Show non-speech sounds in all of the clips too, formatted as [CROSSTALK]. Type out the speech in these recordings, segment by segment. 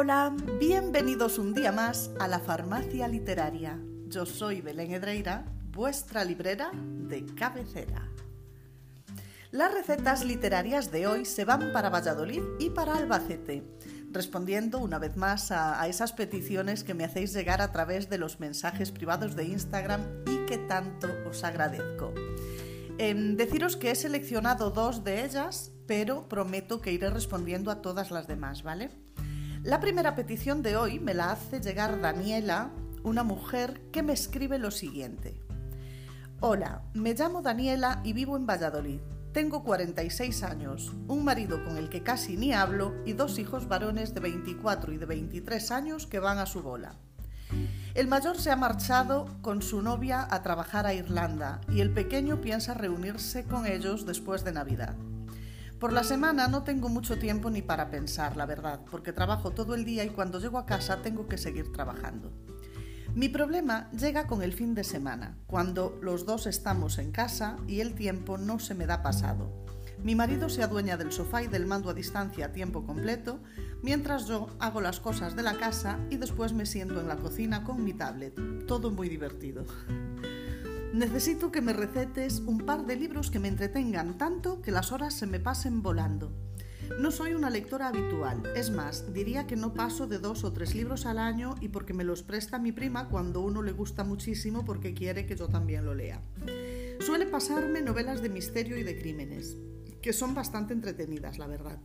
Hola, bienvenidos un día más a la farmacia literaria. Yo soy Belén Edreira, vuestra librera de cabecera. Las recetas literarias de hoy se van para Valladolid y para Albacete, respondiendo una vez más a, esas peticiones que me hacéis llegar a través de los mensajes privados de Instagram y que tanto os agradezco. Em, deciros que he seleccionado dos de ellas, pero prometo que iré respondiendo a todas las demás, ¿vale? La primera petición de hoy me la hace llegar Daniela, una mujer que me escribe lo siguiente. Hola, me llamo Daniela y vivo en Valladolid. Tengo 46 años, un marido con el que casi ni hablo y dos hijos varones de 24 y de 23 años que van a su bola. El mayor se ha marchado con su novia a trabajar a Irlanda y el pequeño piensa reunirse con ellos después de Navidad. Por la semana no tengo mucho tiempo ni para pensar, la verdad, porque trabajo todo el día y cuando llego a casa tengo que seguir trabajando. Mi problema llega con el fin de semana, cuando los dos estamos en casa y el tiempo no se me da pasado. Mi marido se adueña del sofá y del mando a distancia a tiempo completo, mientras yo hago las cosas de la casa y después me siento en la cocina con mi tablet. Todo muy divertido. Necesito que me recetes un par de libros que me entretengan tanto que las horas se me pasen volando. No soy una lectora habitual, es más, diría que no paso de dos o tres libros al año y porque me los presta mi prima cuando uno le gusta muchísimo porque quiere que yo también lo lea. Suele pasarme novelas de misterio y de crímenes, que son bastante entretenidas, la verdad.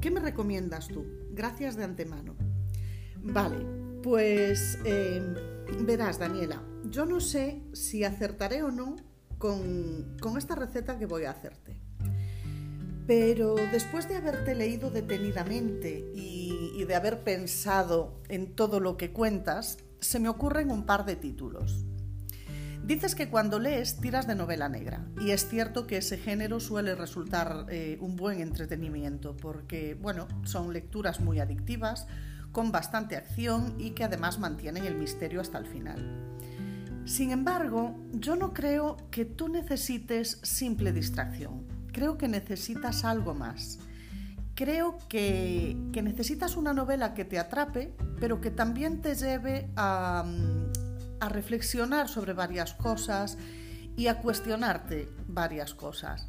¿Qué me recomiendas tú? Gracias de antemano. Vale, pues eh, verás, Daniela, yo no sé si acertaré o no con, esta receta que voy a hacerte. Pero después de haberte leído detenidamente y, de haber pensado en todo lo que cuentas, se me ocurren un par de títulos. Dices que cuando lees tiras de novela negra, y es cierto que ese género suele resultar eh, un buen entretenimiento, porque, bueno, son lecturas muy adictivas, con bastante acción y que además mantienen el misterio hasta el final. Sin embargo, yo no creo que tú necesites simple distracción. Creo que necesitas algo más. Creo que, necesitas una novela que te atrape, pero que también te lleve a, reflexionar sobre varias cosas y a cuestionarte varias cosas.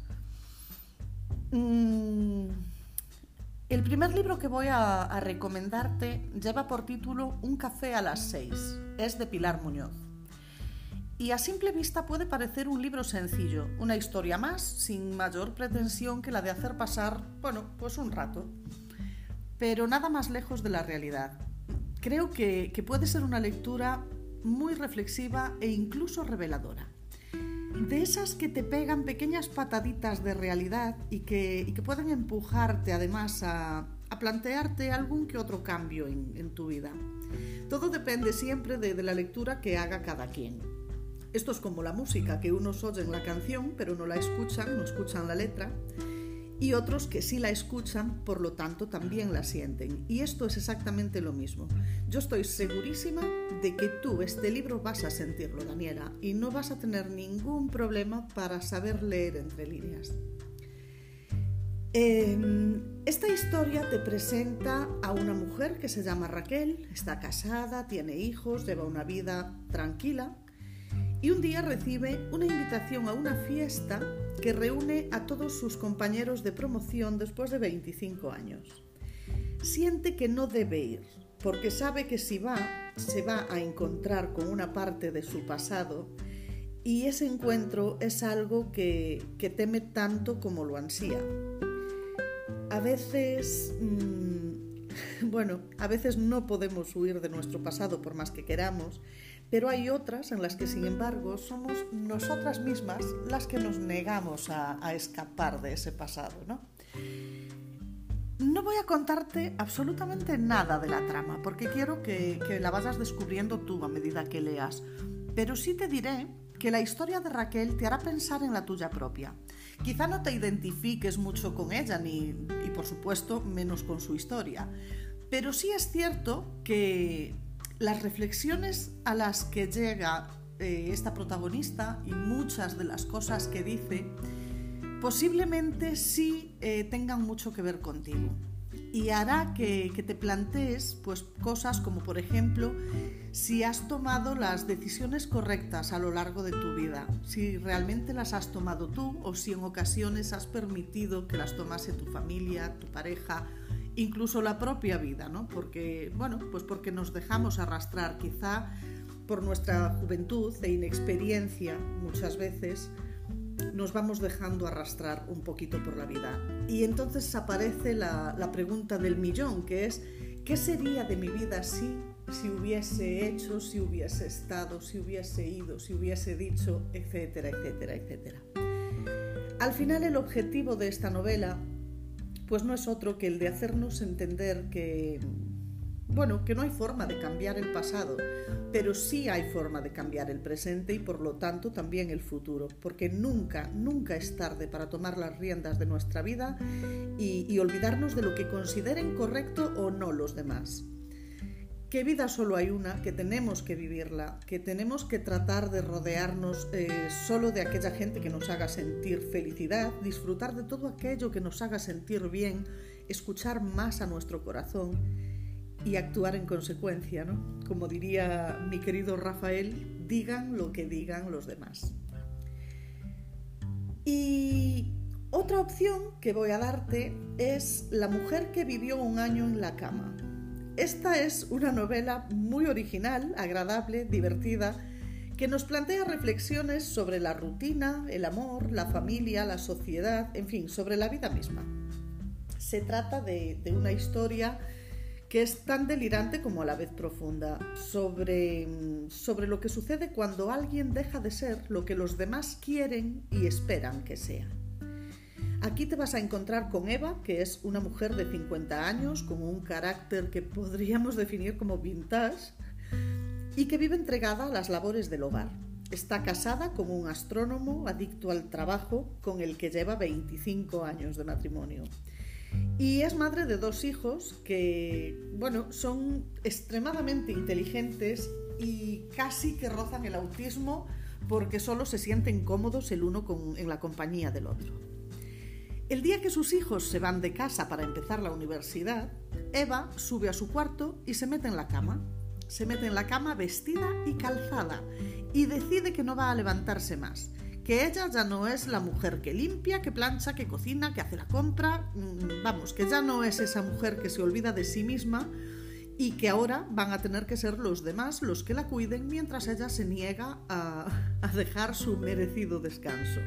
Mm, el primer libro que voy a recomendarte lleva por título Un café a las seis. Es de Pilar Muñoz. Y a simple vista puede parecer un libro sencillo, una historia más, sin mayor pretensión que la de hacer pasar, bueno, pues un rato. Pero nada más lejos de la realidad. Creo que, puede ser una lectura muy reflexiva e incluso reveladora. De esas que te pegan pequeñas pataditas de realidad y que, pueden empujarte además a, plantearte algún que otro cambio en, tu vida. Todo depende siempre de la lectura que haga cada quien. Esto es como la música, que unos oyen la canción pero no la escuchan, no escuchan la letra, y otros que sí la escuchan, por lo tanto también la sienten. Y esto es exactamente lo mismo. Yo estoy segurísima de que tú este libro vas a sentirlo, Daniela, y no vas a tener ningún problema para saber leer entre líneas. Em, esta historia te presenta a una mujer que se llama Raquel, está casada, tiene hijos, lleva una vida tranquila y un día recibe una invitación a una fiesta que reúne a todos sus compañeros de promoción después de 25 años. Siente que no debe ir, porque sabe que si va, se va a encontrar con una parte de su pasado y ese encuentro es algo que, teme tanto como lo ansía. A veces, mm, [LAUGHS] bueno, a veces no podemos huir de nuestro pasado por más que queramos, pero hay otras en las que, sin embargo, somos nosotras mismas las que nos negamos a, escapar de ese pasado. ¿no? no voy a contarte absolutamente nada de la trama, porque quiero que, que la vayas descubriendo tú a medida que leas. Pero sí te diré que la historia de Raquel te hará pensar en la tuya propia. Quizá no te identifiques mucho con ella, ni, y por supuesto menos con su historia, pero sí es cierto que las reflexiones a las que llega eh, esta protagonista y muchas de las cosas que dice posiblemente sí eh, tengan mucho que ver contigo. y hará que, te plantees pues, cosas como por ejemplo si has tomado las decisiones correctas a lo largo de tu vida, si realmente las has tomado tú o si en ocasiones has permitido que las tomase tu familia, tu pareja, incluso la propia vida, ¿no? Porque, bueno, pues porque nos dejamos arrastrar quizá por nuestra juventud e inexperiencia muchas veces nos vamos dejando arrastrar un poquito por la vida. Y entonces aparece la, pregunta del millón, que es, ¿qué sería de mi vida si, si hubiese hecho, si hubiese estado, si hubiese ido, si hubiese dicho, etcétera, etcétera, etcétera? Al final el objetivo de esta novela pues no es otro que el de hacernos entender que bueno, que no hay forma de cambiar el pasado, pero sí hay forma de cambiar el presente y por lo tanto también el futuro, porque nunca, nunca es tarde para tomar las riendas de nuestra vida y, olvidarnos de lo que consideren correcto o no los demás. Que vida solo hay una, que tenemos que vivirla, que tenemos que tratar de rodearnos eh, solo de aquella gente que nos haga sentir felicidad, disfrutar de todo aquello que nos haga sentir bien, escuchar más a nuestro corazón y actuar en consecuencia, ¿no? Como diría mi querido Rafael, digan lo que digan los demás. Y otra opción que voy a darte es La mujer que vivió un año en la cama. Esta es una novela muy original, agradable, divertida, que nos plantea reflexiones sobre la rutina, el amor, la familia, la sociedad, en fin, sobre la vida misma. Se trata de, una historia que es tan delirante como a la vez profunda, sobre, sobre lo que sucede cuando alguien deja de ser lo que los demás quieren y esperan que sea. Aquí te vas a encontrar con Eva, que es una mujer de 50 años, con un carácter que podríamos definir como vintage, y que vive entregada a las labores del hogar. Está casada con un astrónomo adicto al trabajo con el que lleva 25 años de matrimonio. Y es madre de dos hijos que, bueno, son extremadamente inteligentes y casi que rozan el autismo porque solo se sienten cómodos el uno en la compañía del otro. El día que sus hijos se van de casa para empezar la universidad, Eva sube a su cuarto y se mete en la cama. Se mete en la cama vestida y calzada y decide que no va a levantarse más que ella ya no es la mujer que limpia, que plancha, que cocina, que hace la compra, mm, vamos, que ya no es esa mujer que se olvida de sí misma y que ahora van a tener que ser los demás los que la cuiden mientras ella se niega a, a dejar su merecido descanso.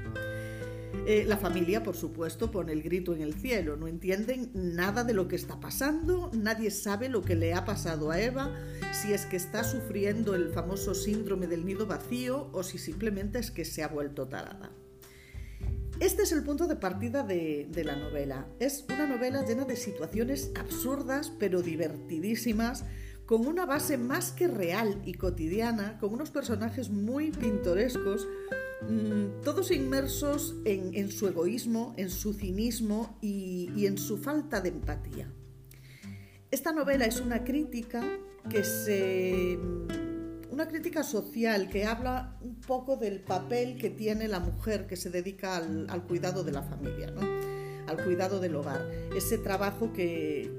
Eh, la familia, por supuesto, pone el grito en el cielo, no entienden nada de lo que está pasando, nadie sabe lo que le ha pasado a Eva, si es que está sufriendo el famoso síndrome del nido vacío o si simplemente es que se ha vuelto tarada. Este es el punto de partida de, la novela. Es una novela llena de situaciones absurdas pero divertidísimas, con una base más que real y cotidiana, con unos personajes muy pintorescos, todos inmersos en, su egoísmo, en su cinismo y, en su falta de empatía. Esta novela es una crítica que se una crítica social que habla un poco del papel que tiene la mujer que se dedica al, cuidado de la familia, al cuidado del hogar. Ese trabajo que,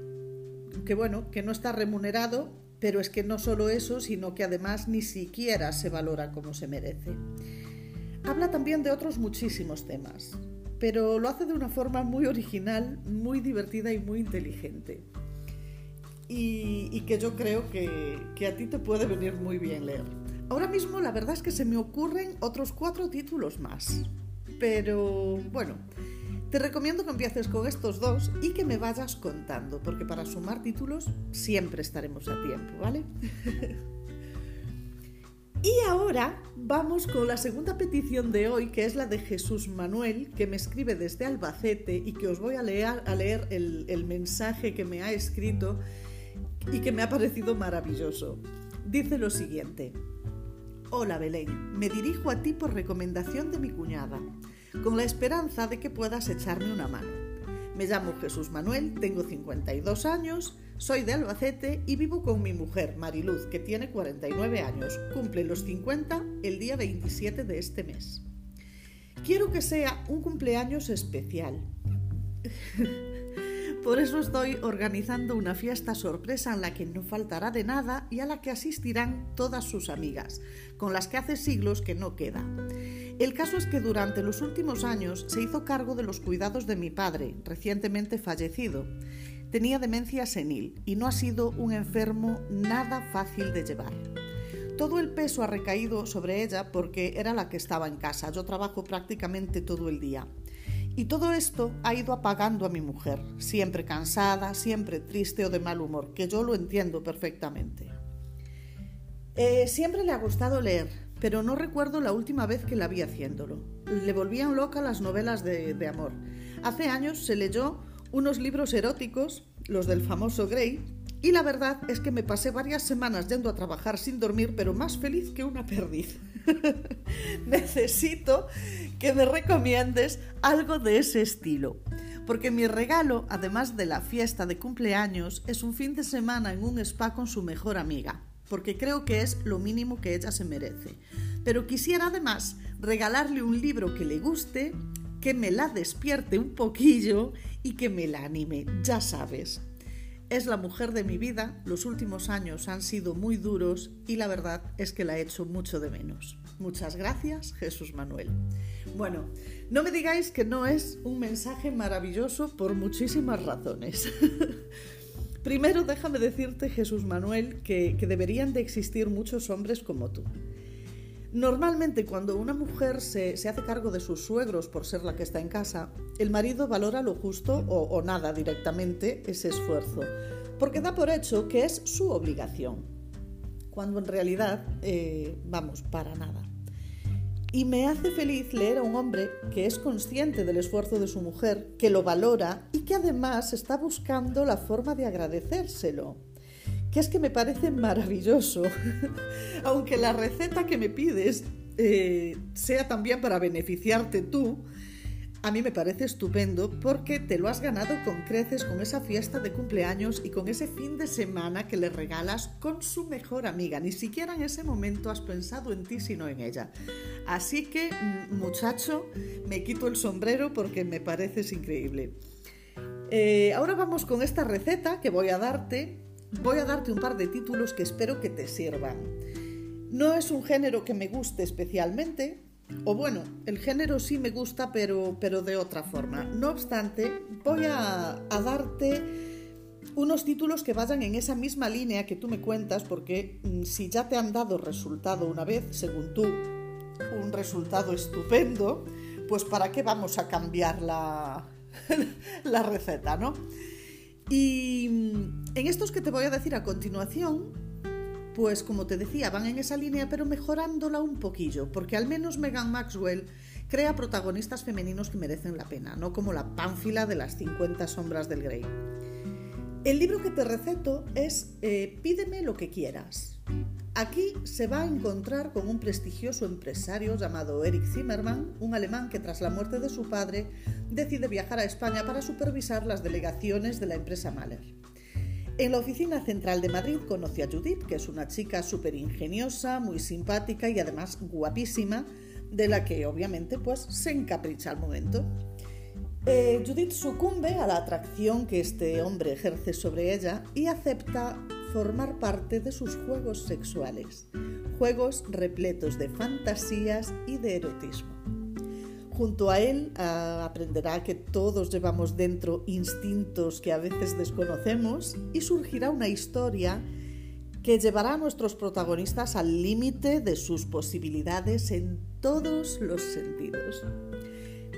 que, bueno, que no está remunerado, pero es que no solo eso, sino que además ni siquiera se valora como se merece. Habla también de otros muchísimos temas, pero lo hace de una forma muy original, muy divertida y muy inteligente. Y, que yo creo que, que a ti te puede venir muy bien leer. Ahora mismo la verdad es que se me ocurren otros cuatro títulos más. Pero bueno, te recomiendo que empieces con estos dos y que me vayas contando, porque para sumar títulos siempre estaremos a tiempo, ¿vale? [LAUGHS] Y ahora vamos con la segunda petición de hoy, que es la de Jesús Manuel, que me escribe desde Albacete y que os voy a leer, el, el mensaje que me ha escrito y que me ha parecido maravilloso. Dice lo siguiente. Hola Belén, me dirijo a ti por recomendación de mi cuñada, con la esperanza de que puedas echarme una mano. Me llamo Jesús Manuel, tengo 52 años, soy de Albacete y vivo con mi mujer, Mariluz, que tiene 49 años. Cumple los 50 el día 27 de este mes. Quiero que sea un cumpleaños especial. [LAUGHS] Por eso estoy organizando una fiesta sorpresa en la que no faltará de nada y a la que asistirán todas sus amigas, con las que hace siglos que no queda. El caso es que durante los últimos años se hizo cargo de los cuidados de mi padre, recientemente fallecido. Tenía demencia senil y no ha sido un enfermo nada fácil de llevar. Todo el peso ha recaído sobre ella porque era la que estaba en casa. Yo trabajo prácticamente todo el día. Y todo esto ha ido apagando a mi mujer, siempre cansada, siempre triste o de mal humor, que yo lo entiendo perfectamente. Eh, siempre le ha gustado leer, pero no recuerdo la última vez que la vi haciéndolo. Le volvían loca las novelas de, de amor. Hace años se leyó unos libros eróticos, los del famoso Grey, y la verdad es que me pasé varias semanas yendo a trabajar sin dormir, pero más feliz que una perdiz. [LAUGHS] Necesito que me recomiendes algo de ese estilo. Porque mi regalo, además de la fiesta de cumpleaños, es un fin de semana en un spa con su mejor amiga, porque creo que es lo mínimo que ella se merece. Pero quisiera además regalarle un libro que le guste, que me la despierte un poquillo y que me la anime, ya sabes. Es la mujer de mi vida, los últimos años han sido muy duros y la verdad es que la he hecho mucho de menos. Muchas gracias, Jesús Manuel. Bueno, no me digáis que no es un mensaje maravilloso por muchísimas razones. [LAUGHS] Primero, déjame decirte, Jesús Manuel, que, que deberían de existir muchos hombres como tú. Normalmente cuando una mujer se, hace cargo de sus suegros por ser la que está en casa, el marido valora lo justo o, nada directamente ese esfuerzo, porque da por hecho que es su obligación, cuando en realidad, eh, vamos, para nada. Y me hace feliz leer a un hombre que es consciente del esfuerzo de su mujer, que lo valora y que además está buscando la forma de agradecérselo que es que me parece maravilloso. [LAUGHS] Aunque la receta que me pides eh, sea también para beneficiarte tú, a mí me parece estupendo porque te lo has ganado con creces con esa fiesta de cumpleaños y con ese fin de semana que le regalas con su mejor amiga. Ni siquiera en ese momento has pensado en ti sino en ella. Así que, mm, muchacho, me quito el sombrero porque me pareces increíble. Eh, ahora vamos con esta receta que voy a darte voy a darte un par de títulos que espero que te sirvan. No es un género que me guste especialmente, o bueno, el género sí me gusta, pero, pero de otra forma. No obstante, voy a, a darte unos títulos que vayan en esa misma línea que tú me cuentas, porque mm, si ya te han dado resultado una vez, según tú, un resultado estupendo, pues ¿para qué vamos a cambiar la, [LAUGHS] la receta, no? Y mm, en estos que te voy a decir a continuación, pues como te decía, van en esa línea, pero mejorándola un poquillo, porque al menos Megan Maxwell crea protagonistas femeninos que merecen la pena, no como la pánfila de las 50 sombras del Grey. El libro que te receto es eh, Pídeme lo que quieras. Aquí se va a encontrar con un prestigioso empresario llamado Eric Zimmermann, un alemán que tras la muerte de su padre decide viajar a España para supervisar las delegaciones de la empresa Mahler. En la oficina central de Madrid conoce a Judith, que es una chica súper ingeniosa, muy simpática y además guapísima, de la que obviamente pues se encapricha al momento. Eh, Judith sucumbe a la atracción que este hombre ejerce sobre ella y acepta formar parte de sus juegos sexuales, juegos repletos de fantasías y de erotismo. Junto a él aprenderá que todos llevamos dentro instintos que a veces desconocemos y surgirá una historia que llevará a nuestros protagonistas al límite de sus posibilidades en todos los sentidos.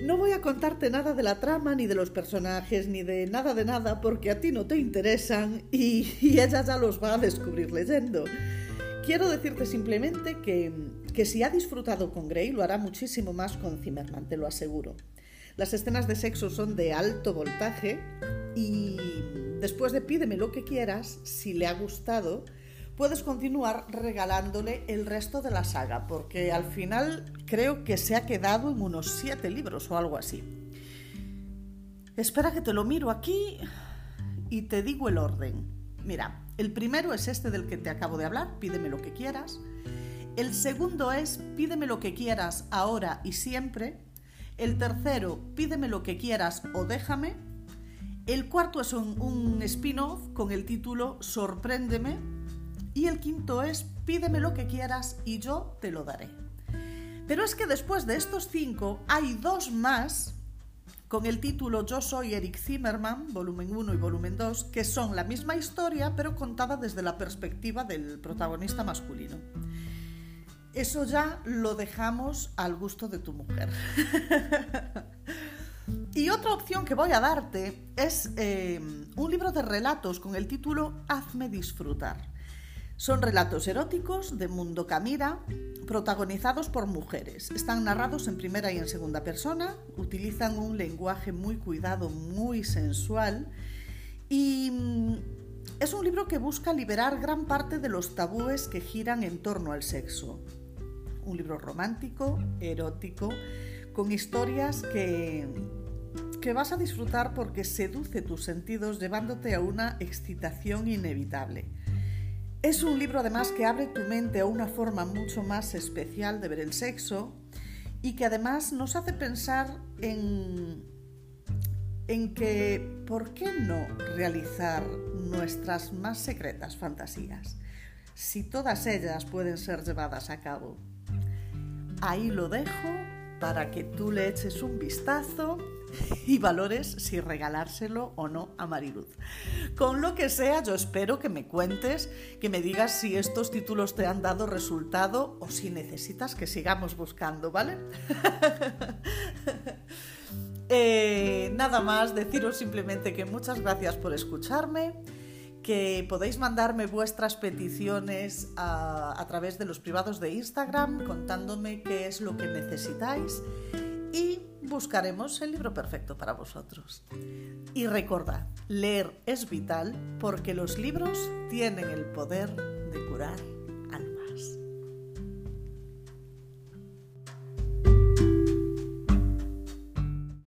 No voy a contarte nada de la trama, ni de los personajes, ni de nada de nada, porque a ti no te interesan y, ella ya los va a descubrir leyendo. Quiero decirte simplemente que, que si ha disfrutado con Grey, lo hará muchísimo más con Zimmerman, te lo aseguro. Las escenas de sexo son de alto voltaje y después de pídeme lo que quieras, si le ha gustado, puedes continuar regalándole el resto de la saga, porque al final creo que se ha quedado en unos siete libros o algo así. Espera que te lo miro aquí y te digo el orden. Mira, el primero es este del que te acabo de hablar, pídeme lo que quieras. El segundo es pídeme lo que quieras ahora y siempre. El tercero, pídeme lo que quieras o déjame. El cuarto es un, un spin-off con el título Sorpréndeme. Y el quinto es Pídeme lo que quieras y yo te lo daré. Pero es que después de estos cinco hay dos más con el título Yo soy Eric Zimmerman, volumen 1 y volumen 2, que son la misma historia pero contada desde la perspectiva del protagonista masculino. Eso ya lo dejamos al gusto de tu mujer. [LAUGHS] y otra opción que voy a darte es eh, un libro de relatos con el título Hazme disfrutar. Son relatos eróticos de Mundo Camira, protagonizados por mujeres. Están narrados en primera y en segunda persona, utilizan un lenguaje muy cuidado, muy sensual y mm, es un libro que busca liberar gran parte de los tabúes que giran en torno al sexo. Un libro romántico, erótico, con historias que, que vas a disfrutar porque seduce tus sentidos llevándote a una excitación inevitable. Es un libro además que abre tu mente a una forma mucho más especial de ver el sexo y que además nos hace pensar en, en que, ¿por qué no realizar nuestras más secretas fantasías? Si todas ellas pueden ser llevadas a cabo. Ahí lo dejo para que tú le eches un vistazo [LAUGHS] y valores si regalárselo o no a Mariluz. Con lo que sea, yo espero que me cuentes, que me digas si estos títulos te han dado resultado o si necesitas que sigamos buscando, ¿vale? [LAUGHS] Eh, nada más, deciros simplemente que muchas gracias por escucharme que podéis mandarme vuestras peticiones a, a, través de los privados de Instagram contándome qué es lo que necesitáis y buscaremos el libro perfecto para vosotros. Y recordad, leer es vital porque los libros tienen el poder de curar.